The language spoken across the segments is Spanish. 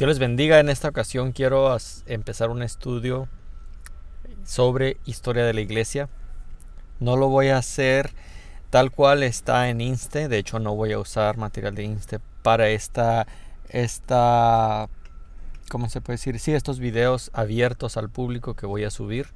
Dios les bendiga. En esta ocasión quiero empezar un estudio sobre historia de la iglesia. No lo voy a hacer tal cual está en Inste. De hecho, no voy a usar material de Inste para esta, esta, ¿cómo se puede decir? Sí, estos videos abiertos al público que voy a subir.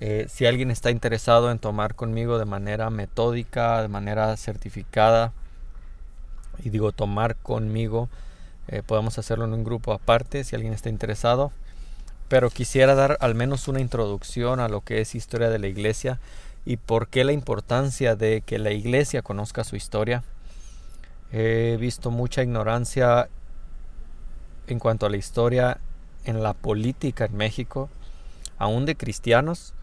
Eh, si alguien está interesado en tomar conmigo de manera metódica, de manera certificada, y digo tomar conmigo, eh, podemos hacerlo en un grupo aparte si alguien está interesado. Pero quisiera dar al menos una introducción a lo que es historia de la iglesia y por qué la importancia de que la iglesia conozca su historia. He visto mucha ignorancia en cuanto a la historia en la política en México, aún de cristianos,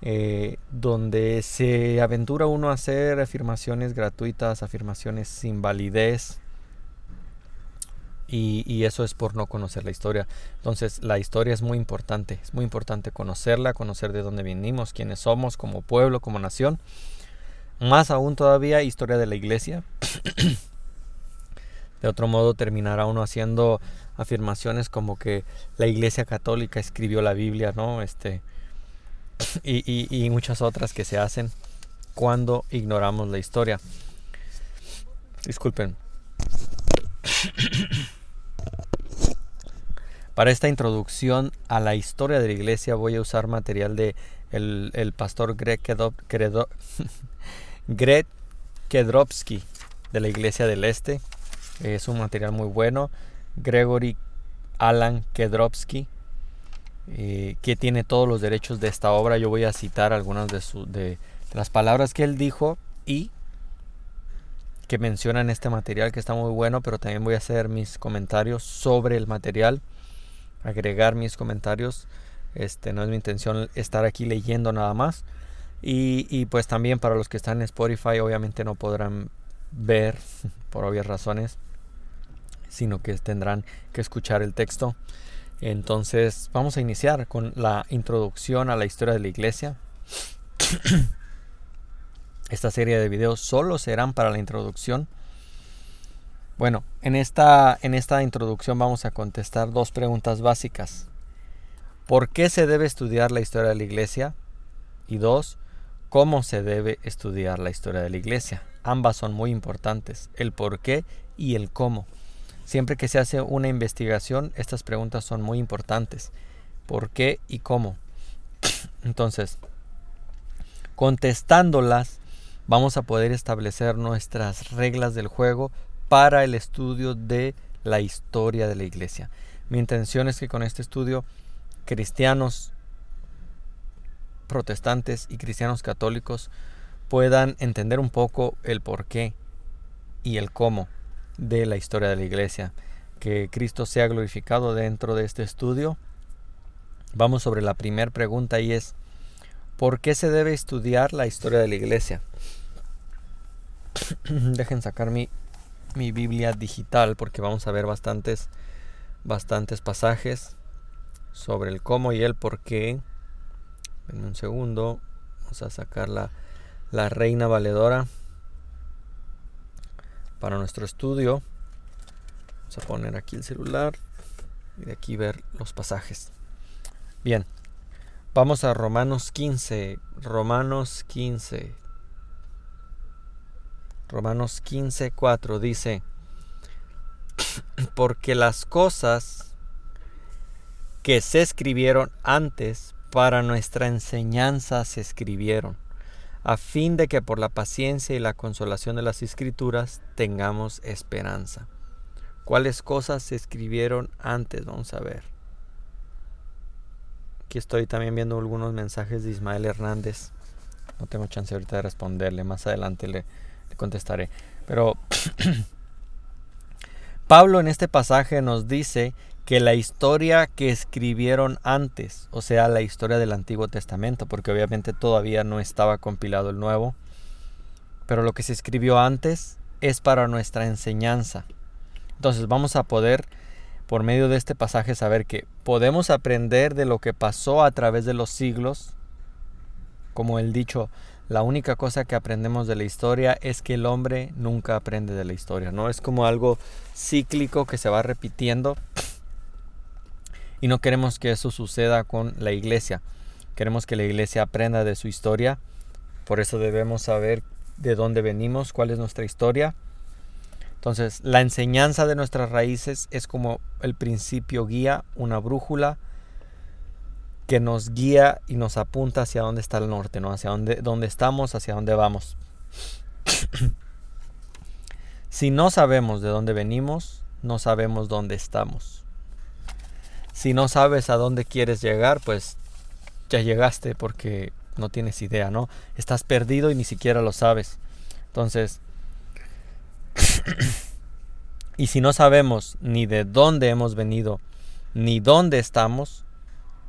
eh, donde se aventura uno a hacer afirmaciones gratuitas, afirmaciones sin validez, y, eso es por no conocer la historia. Entonces la historia es muy importante, es muy importante conocerla, conocer de dónde venimos, quiénes somos como pueblo, como nación. Más aún todavía historia de la iglesia. de otro modo terminará uno haciendo afirmaciones como que la iglesia católica escribió la Biblia, ¿no? Este, y, y muchas otras que se hacen cuando ignoramos la historia. Disculpen. Para esta introducción a la historia de la iglesia voy a usar material de el, pastor Greg, Kedrovsky de la iglesia del este. Es un material muy bueno. Gregory Alan Kedrovsky, eh, que tiene todos los derechos de esta obra. Yo voy a citar algunas de, de las palabras que él dijo y que menciona en este material que está muy bueno, pero también voy a hacer mis comentarios sobre el material agregar mis comentarios. Este, no es mi intención estar aquí leyendo nada más. Y, pues también para los que están en Spotify obviamente no podrán ver por obvias razones, sino que tendrán que escuchar el texto. Entonces vamos a iniciar con la introducción a la historia de la iglesia. Esta serie de videos solo serán para la introducción bueno, en esta, en esta introducción vamos a contestar dos preguntas básicas. ¿Por qué se debe estudiar la historia de la iglesia? Y dos, ¿cómo se debe estudiar la historia de la iglesia? Ambas son muy importantes, el por qué y el cómo. Siempre que se hace una investigación, estas preguntas son muy importantes. ¿Por qué y cómo? Entonces, contestándolas, vamos a poder establecer nuestras reglas del juego para el estudio de la historia de la iglesia. Mi intención es que con este estudio cristianos protestantes y cristianos católicos puedan entender un poco el porqué y el cómo de la historia de la iglesia. Que Cristo sea glorificado dentro de este estudio. Vamos sobre la primera pregunta y es, ¿por qué se debe estudiar la historia de la iglesia? Dejen sacar mi mi Biblia digital porque vamos a ver bastantes, bastantes pasajes sobre el cómo y el por qué. En un segundo, vamos a sacar la, la reina valedora para nuestro estudio. Vamos a poner aquí el celular y de aquí ver los pasajes. Bien, vamos a Romanos 15. Romanos 15. Romanos 15, 4 dice, porque las cosas que se escribieron antes para nuestra enseñanza se escribieron, a fin de que por la paciencia y la consolación de las escrituras tengamos esperanza. ¿Cuáles cosas se escribieron antes? Vamos a ver. Aquí estoy también viendo algunos mensajes de Ismael Hernández. No tengo chance ahorita de responderle. Más adelante le, contestaré. Pero Pablo en este pasaje nos dice que la historia que escribieron antes, o sea, la historia del Antiguo Testamento, porque obviamente todavía no estaba compilado el Nuevo, pero lo que se escribió antes es para nuestra enseñanza. Entonces vamos a poder, por medio de este pasaje, saber que podemos aprender de lo que pasó a través de los siglos, como el dicho, la única cosa que aprendemos de la historia es que el hombre nunca aprende de la historia, ¿no? Es como algo cíclico que se va repitiendo Y no queremos que eso suceda con la iglesia. Queremos que la iglesia aprenda de su historia. Por eso debemos saber de dónde venimos, cuál es nuestra historia. Entonces, la enseñanza de nuestras raíces es como el principio guía, una brújula que nos guía y nos apunta hacia dónde está el norte, ¿no? Hacia dónde, dónde estamos, hacia dónde vamos. si no sabemos de dónde venimos, no sabemos dónde estamos. Si no sabes a dónde quieres llegar, pues ya llegaste porque no tienes idea, ¿no? Estás perdido y ni siquiera lo sabes. Entonces, y si no sabemos ni de dónde hemos venido, ni dónde estamos,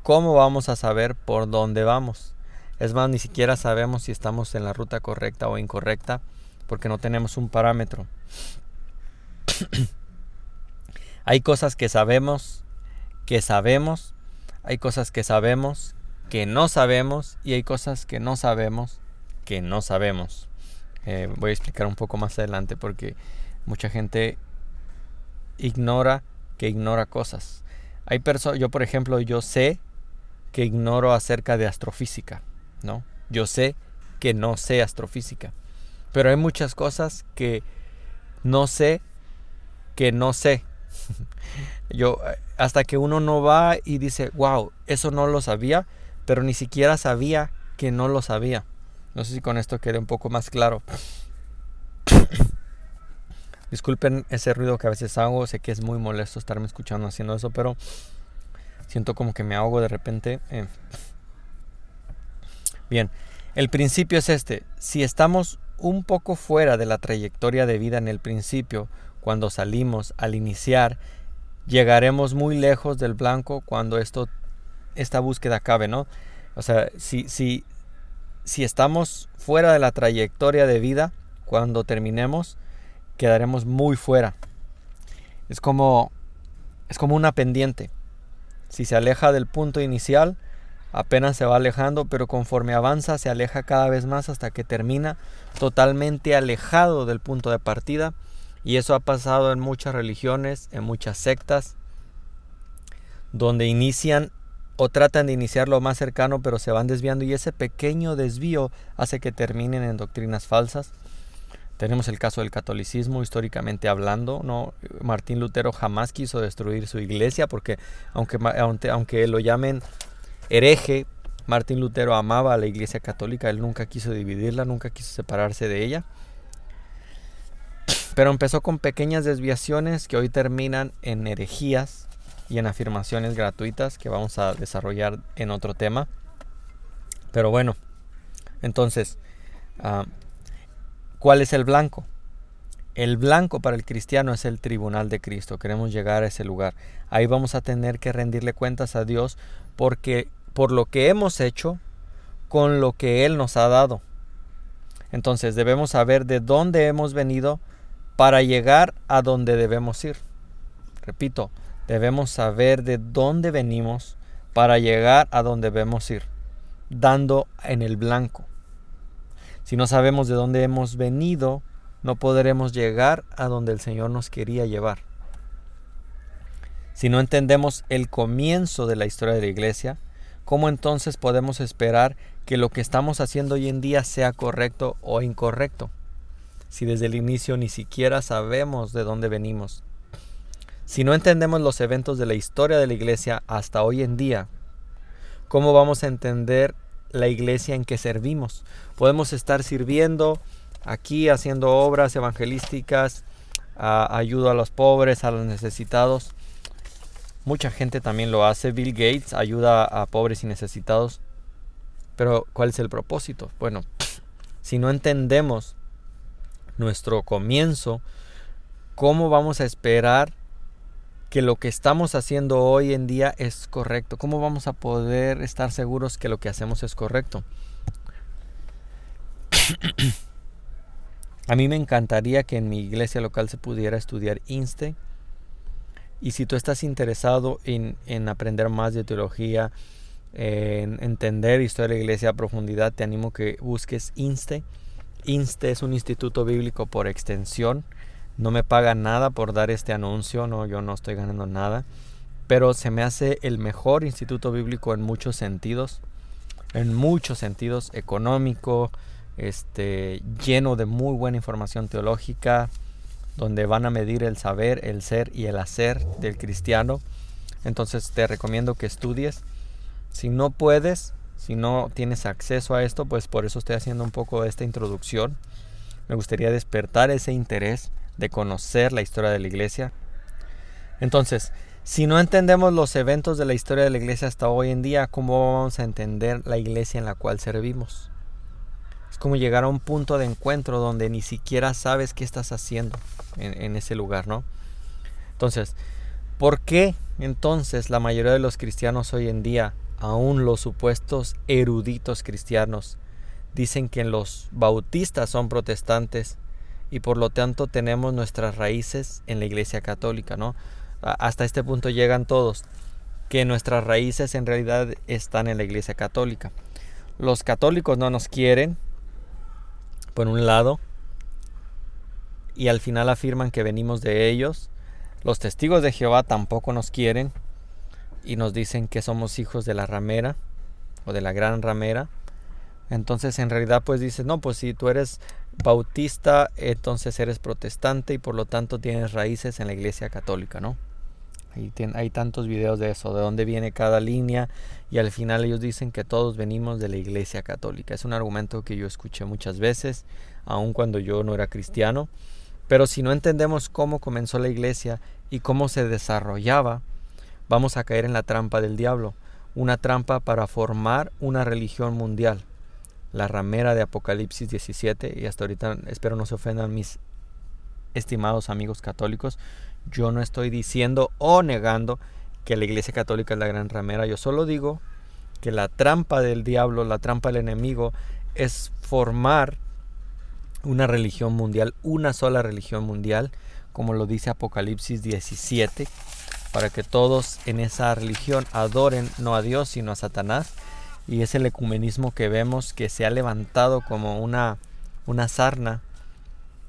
¿cómo vamos a saber por dónde vamos? Es más, ni siquiera sabemos si estamos en la ruta correcta o incorrecta porque no tenemos un parámetro. hay cosas que sabemos, que sabemos, hay cosas que sabemos, que no sabemos y hay cosas que no sabemos, que no sabemos. Eh, voy a explicar un poco más adelante porque mucha gente ignora que ignora cosas. Hay personas, yo por ejemplo, yo sé que ignoro acerca de astrofísica, ¿no? Yo sé que no sé astrofísica. Pero hay muchas cosas que no sé que no sé. Yo, hasta que uno no va y dice, wow, eso no lo sabía, pero ni siquiera sabía que no lo sabía. No sé si con esto quede un poco más claro. Disculpen ese ruido que a veces hago, sé que es muy molesto estarme escuchando haciendo eso, pero siento como que me ahogo de repente. Eh. Bien, el principio es este. Si estamos un poco fuera de la trayectoria de vida en el principio, cuando salimos al iniciar, llegaremos muy lejos del blanco cuando esto, esta búsqueda acabe, ¿no? O sea, si, si, si estamos fuera de la trayectoria de vida, cuando terminemos, quedaremos muy fuera. Es como, es como una pendiente. Si se aleja del punto inicial, apenas se va alejando, pero conforme avanza se aleja cada vez más hasta que termina totalmente alejado del punto de partida. Y eso ha pasado en muchas religiones, en muchas sectas, donde inician o tratan de iniciar lo más cercano, pero se van desviando y ese pequeño desvío hace que terminen en doctrinas falsas. Tenemos el caso del catolicismo históricamente hablando, no Martín Lutero jamás quiso destruir su iglesia porque aunque aunque, lo llamen hereje, Martín Lutero amaba a la Iglesia Católica, él nunca quiso dividirla, nunca quiso separarse de ella. Pero empezó con pequeñas desviaciones que hoy terminan en herejías y en afirmaciones gratuitas que vamos a desarrollar en otro tema. Pero bueno, entonces, ah, ¿cuál es el blanco? El blanco para el cristiano es el tribunal de Cristo. Queremos llegar a ese lugar. Ahí vamos a tener que rendirle cuentas a Dios porque por lo que hemos hecho con lo que Él nos ha dado. Entonces debemos saber de dónde hemos venido para llegar a donde debemos ir. Repito, debemos saber de dónde venimos para llegar a donde debemos ir, dando en el blanco. Si no sabemos de dónde hemos venido, no podremos llegar a donde el Señor nos quería llevar. Si no entendemos el comienzo de la historia de la iglesia, ¿cómo entonces podemos esperar que lo que estamos haciendo hoy en día sea correcto o incorrecto? Si desde el inicio ni siquiera sabemos de dónde venimos. Si no entendemos los eventos de la historia de la iglesia hasta hoy en día, ¿cómo vamos a entender la iglesia en que servimos? Podemos estar sirviendo aquí, haciendo obras evangelísticas, ayuda a los pobres, a los necesitados, Mucha gente también lo hace. Bill Gates ayuda a pobres y necesitados. Pero ¿cuál es el propósito? Bueno, si no entendemos nuestro comienzo, ¿cómo vamos a esperar que lo que estamos haciendo hoy en día es correcto? ¿Cómo vamos a poder estar seguros que lo que hacemos es correcto? A mí me encantaría que en mi iglesia local se pudiera estudiar INSTE y si tú estás interesado en, aprender más de teología, en entender historia de la iglesia a profundidad, te animo que busques INSTE. INSTE es un instituto bíblico por extensión. No me paga nada por dar este anuncio, no, yo no estoy ganando nada. pero se me hace el mejor instituto bíblico en muchos sentidos, en muchos sentidos, económico, este, lleno de muy buena información teológica, donde van a medir el saber, el ser y el hacer del cristiano. Entonces te recomiendo que estudies. Si no puedes, si no tienes acceso a esto, pues por eso estoy haciendo un poco esta introducción. Me gustaría despertar ese interés de conocer la historia de la iglesia. Entonces, si no entendemos los eventos de la historia de la iglesia hasta hoy en día, ¿cómo vamos a entender la iglesia en la cual servimos? Es como llegar a un punto de encuentro donde ni siquiera sabes qué estás haciendo en, ese lugar, ¿no? Entonces, ¿por qué entonces la mayoría de los cristianos hoy en día, aún los supuestos eruditos cristianos, dicen que los bautistas son protestantes y por lo tanto tenemos nuestras raíces en la iglesia católica, ¿no? Hasta este punto llegan todos, que nuestras raíces en realidad están en la iglesia católica. Los católicos no nos quieren, por un lado, y al final afirman que venimos de ellos. Los testigos de Jehová tampoco nos quieren y nos dicen que somos hijos de la ramera o de la gran ramera. Entonces en realidad pues dices, no, pues si tú eres bautista, entonces eres protestante y por lo tanto tienes raíces en la iglesia católica, ¿no? hay tantos videos de eso, de dónde viene cada línea y al final ellos dicen que todos venimos de la iglesia católica. Es un argumento que yo escuché muchas veces, aun cuando yo no era cristiano. Pero si no entendemos cómo comenzó la iglesia y cómo se desarrollaba, vamos a caer en la trampa del diablo, una trampa para formar una religión mundial. La ramera de Apocalipsis 17, y hasta ahorita espero no se ofendan mis estimados amigos católicos, yo no estoy diciendo o negando que la Iglesia Católica es la gran ramera, yo solo digo que la trampa del diablo, la trampa del enemigo, es formar una religión mundial, una sola religión mundial, como lo dice Apocalipsis 17, para que todos en esa religión adoren no a Dios, sino a Satanás. Y es el ecumenismo que vemos que se ha levantado como una, una sarna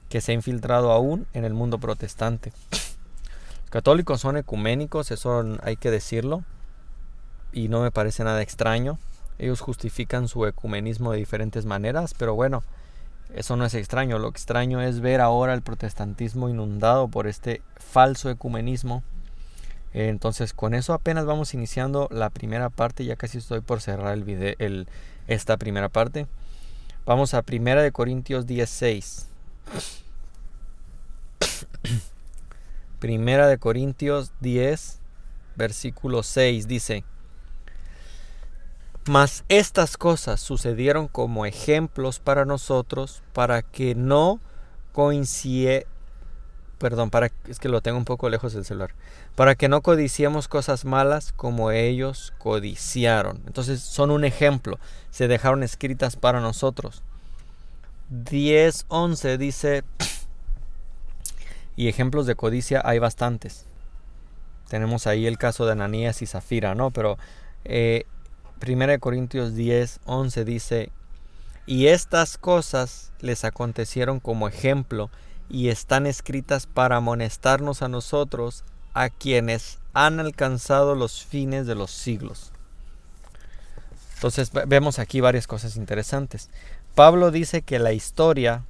que se ha infiltrado aún en el mundo protestante. Los católicos son ecuménicos, eso hay que decirlo, y no me parece nada extraño. Ellos justifican su ecumenismo de diferentes maneras, pero bueno, eso no es extraño. Lo extraño es ver ahora el protestantismo inundado por este falso ecumenismo. Entonces, con eso apenas vamos iniciando la primera parte. Ya casi estoy por cerrar el video, esta primera parte. Vamos a Primera de Corintios 16. Primera de Corintios 10, versículo 6 dice, Mas estas cosas sucedieron como ejemplos para nosotros, para que no coincide, perdón, para, es que lo tengo un poco lejos del celular, para que no codiciemos cosas malas como ellos codiciaron. Entonces son un ejemplo, se dejaron escritas para nosotros. 10.11 dice, y ejemplos de codicia hay bastantes. Tenemos ahí el caso de Ananías y Zafira, ¿no? Pero eh, 1 Corintios 10, 11 dice, y estas cosas les acontecieron como ejemplo y están escritas para amonestarnos a nosotros, a quienes han alcanzado los fines de los siglos. Entonces vemos aquí varias cosas interesantes. Pablo dice que la historia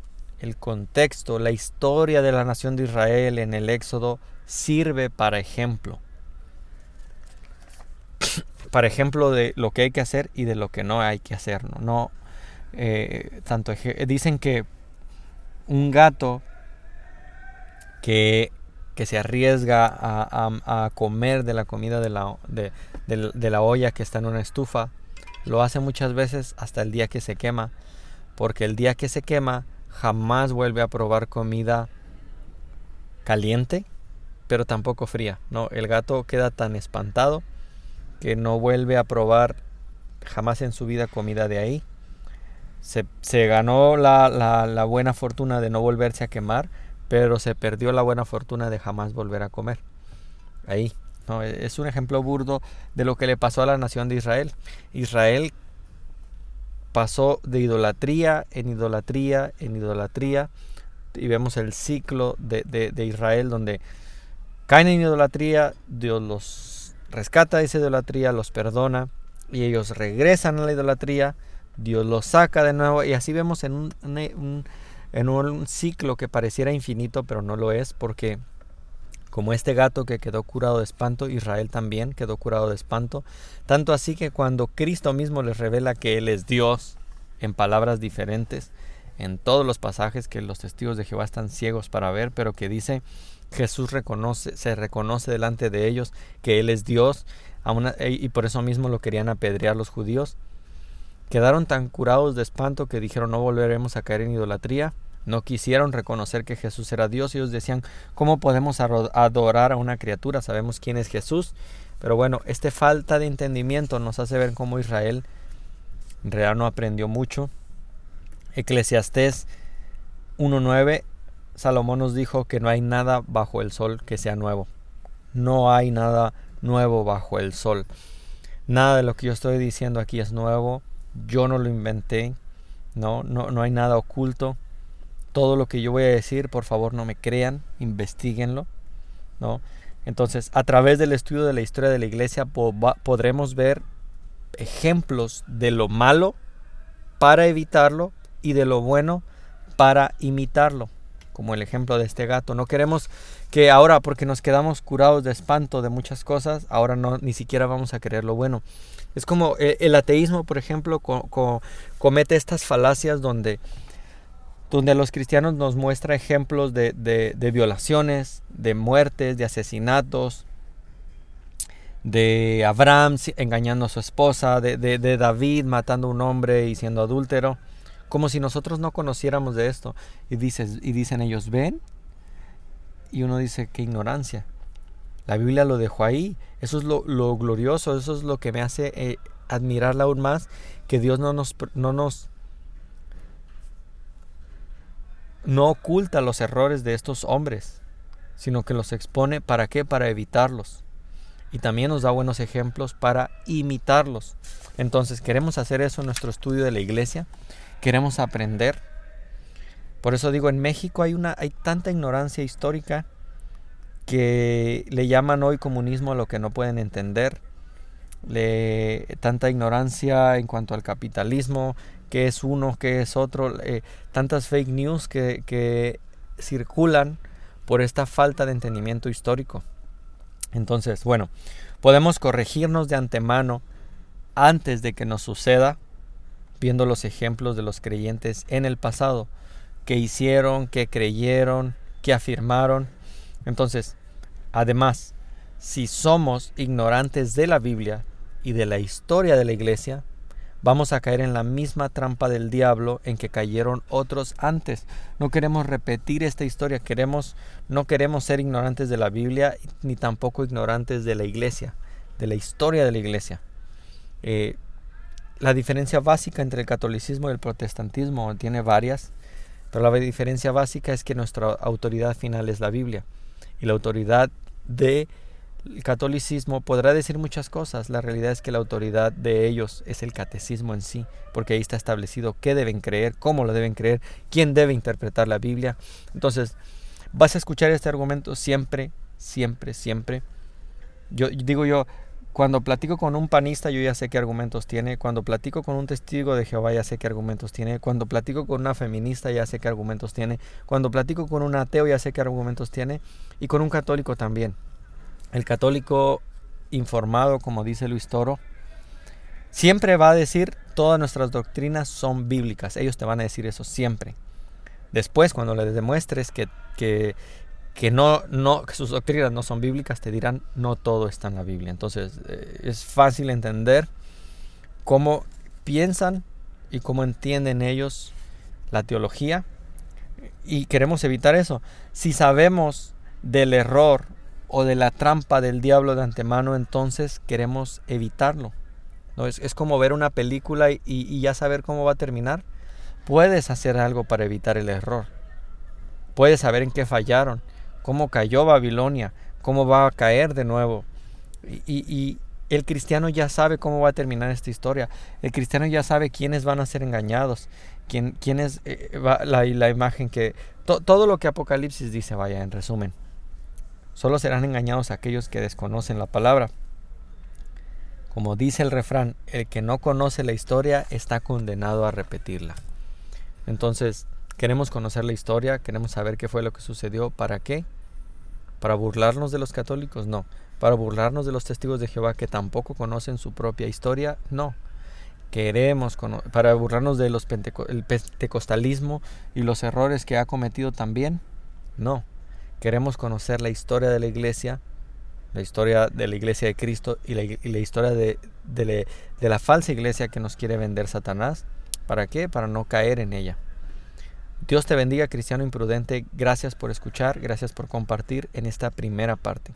el contexto, la historia de la nación de Israel en el Éxodo sirve para ejemplo. para ejemplo de lo que hay que hacer y de lo que no hay que hacer. No, eh, tanto dicen que un gato que, se arriesga a, comer de la comida de la, olla que está en una estufa, lo hace muchas veces hasta el día que se quema, porque el día que se quema jamás vuelve a probar comida caliente, pero tampoco fría. No, el gato queda tan espantado que no vuelve a probar jamás en su vida comida de ahí. Se, ganó la, buena fortuna de no volverse a quemar, pero se perdió la buena fortuna de jamás volver a comer. Ahí. No, es un ejemplo burdo de lo que le pasó a la nación de Israel. Israel pasó de idolatría en idolatría en idolatría y vemos el ciclo de, Israel donde caen en idolatría, Dios los rescata esa idolatría, los perdona y ellos regresan a la idolatría, Dios los saca de nuevo y así vemos en un, en un ciclo que pareciera infinito pero no lo es porque como este gato que quedó curado de espanto, Israel también quedó curado de espanto, tanto así que cuando Cristo mismo les revela que Él es Dios en palabras diferentes, en todos los pasajes que los testigos de Jehová están ciegos para ver, pero que dice Jesús reconoce, se reconoce delante de ellos que Él es Dios, y por eso mismo lo querían apedrear los judíos. Quedaron tan curados de espanto que dijeron no volveremos a caer en idolatría. No quisieron reconocer que Jesús era Dios. Ellos decían, ¿cómo podemos adorar a una criatura? Sabemos quién es Jesús. Pero bueno, esta falta de entendimiento nos hace ver cómo Israel en realidad no aprendió mucho. Eclesiastés 1.9, Salomón nos dijo que no hay nada bajo el sol que sea nuevo. No hay nada nuevo bajo el sol. Nada de lo que yo estoy diciendo aquí es nuevo. Yo no lo inventé. No, no, no hay nada oculto. Todo lo que yo voy a decir, por favor, no me crean, investiguenlo. ¿no? Entonces, a través del estudio de la historia de la iglesia podremos ver ejemplos de lo malo para evitarlo y de lo bueno para imitarlo, como el ejemplo de este gato. No queremos que ahora, porque nos quedamos curados de espanto de muchas cosas, ahora no ni siquiera vamos a querer lo bueno. Es como eh, el, ateísmo, por ejemplo, comete estas falacias donde, donde los cristianos nos muestra ejemplos de, de violaciones, de muertes, de asesinatos, de Abraham engañando a su esposa, de, de, David matando a un hombre y siendo adúltero como si nosotros no conociéramos de esto. Y, dices, y dicen ellos, ¿ven? Y uno dice, qué ignorancia. La Biblia lo dejó ahí. Eso es lo, glorioso, eso es lo que me hace eh, admirarla aún más, que Dios no nos, no nos no oculta los errores de estos hombres, sino que los expone para qué? Para evitarlos. Y también nos da buenos ejemplos para imitarlos. Entonces, queremos hacer eso en nuestro estudio de la iglesia queremos aprender. Por eso digo, en México hay, una, hay tanta ignorancia histórica que le llaman hoy comunismo a lo que no pueden entender. Le, tanta ignorancia en cuanto al capitalismo, que es uno, que es otro, eh, tantas fake news que, que circulan por esta falta de entendimiento histórico. Entonces, bueno, podemos corregirnos de antemano antes de que nos suceda viendo los ejemplos de los creyentes en el pasado, que hicieron, que creyeron, que afirmaron. Entonces, además, si somos ignorantes de la Biblia y de la historia de la iglesia, vamos a caer en la misma trampa del diablo en que cayeron otros antes. No queremos repetir esta historia, queremos no queremos ser ignorantes de la Biblia ni tampoco ignorantes de la iglesia, de la historia de la iglesia. Eh, la diferencia básica entre el catolicismo y el protestantismo tiene varias, pero la diferencia básica es que nuestra autoridad final es la Biblia. Y la autoridad del catolicismo podrá decir muchas cosas. La realidad es que la autoridad de ellos es el catecismo en sí, porque ahí está establecido qué deben creer, cómo lo deben creer, quién debe interpretar la Biblia. Entonces, vas a escuchar este argumento siempre, siempre, siempre. Yo digo yo, cuando platico con un panista yo ya sé qué argumentos tiene, cuando platico con un testigo de Jehová ya sé qué argumentos tiene, cuando platico con una feminista ya sé qué argumentos tiene, cuando platico con un ateo ya sé qué argumentos tiene. Y con un católico también. El católico informado, como dice Luis Toro, siempre va a decir todas nuestras doctrinas son bíblicas, ellos te van a decir eso siempre. Después, cuando les demuestres que, que que no, no, que sus doctrinas no son bíblicas, te dirán no todo está en la Biblia. Entonces eh, es fácil entender cómo piensan y cómo entienden ellos la teología y queremos evitar eso. Si sabemos del error o de la trampa del diablo de antemano, entonces queremos evitarlo. ¿no? Es, es como ver una película y, y ya saber cómo va a terminar. Puedes hacer algo para evitar el error. Puedes saber en qué fallaron cómo cayó Babilonia, cómo va a caer de nuevo. Y, el cristiano ya sabe cómo va a terminar esta historia. El cristiano ya sabe quiénes van a ser engañados, quién, quién eh, la, la, imagen que... todo lo que Apocalipsis dice, vaya, en resumen. Solo serán engañados aquellos que desconocen la palabra. Como dice el refrán, el que no conoce la historia está condenado a repetirla. Entonces, queremos conocer la historia, queremos saber qué fue lo que sucedió, ¿para qué? ¿Para burlarnos de los católicos? No. ¿Para burlarnos de los testigos de Jehová que tampoco conocen su propia historia? No. Queremos, para burlarnos de los pentecostalismo y los errores que ha cometido también? No. Queremos conocer la historia de la iglesia la historia de la iglesia de Cristo y la, historia de, la falsa iglesia que nos quiere vender Satanás. ¿Para qué? Para no caer en ella. Dios te bendiga, cristiano imprudente. Gracias por escuchar, gracias por compartir en esta primera parte.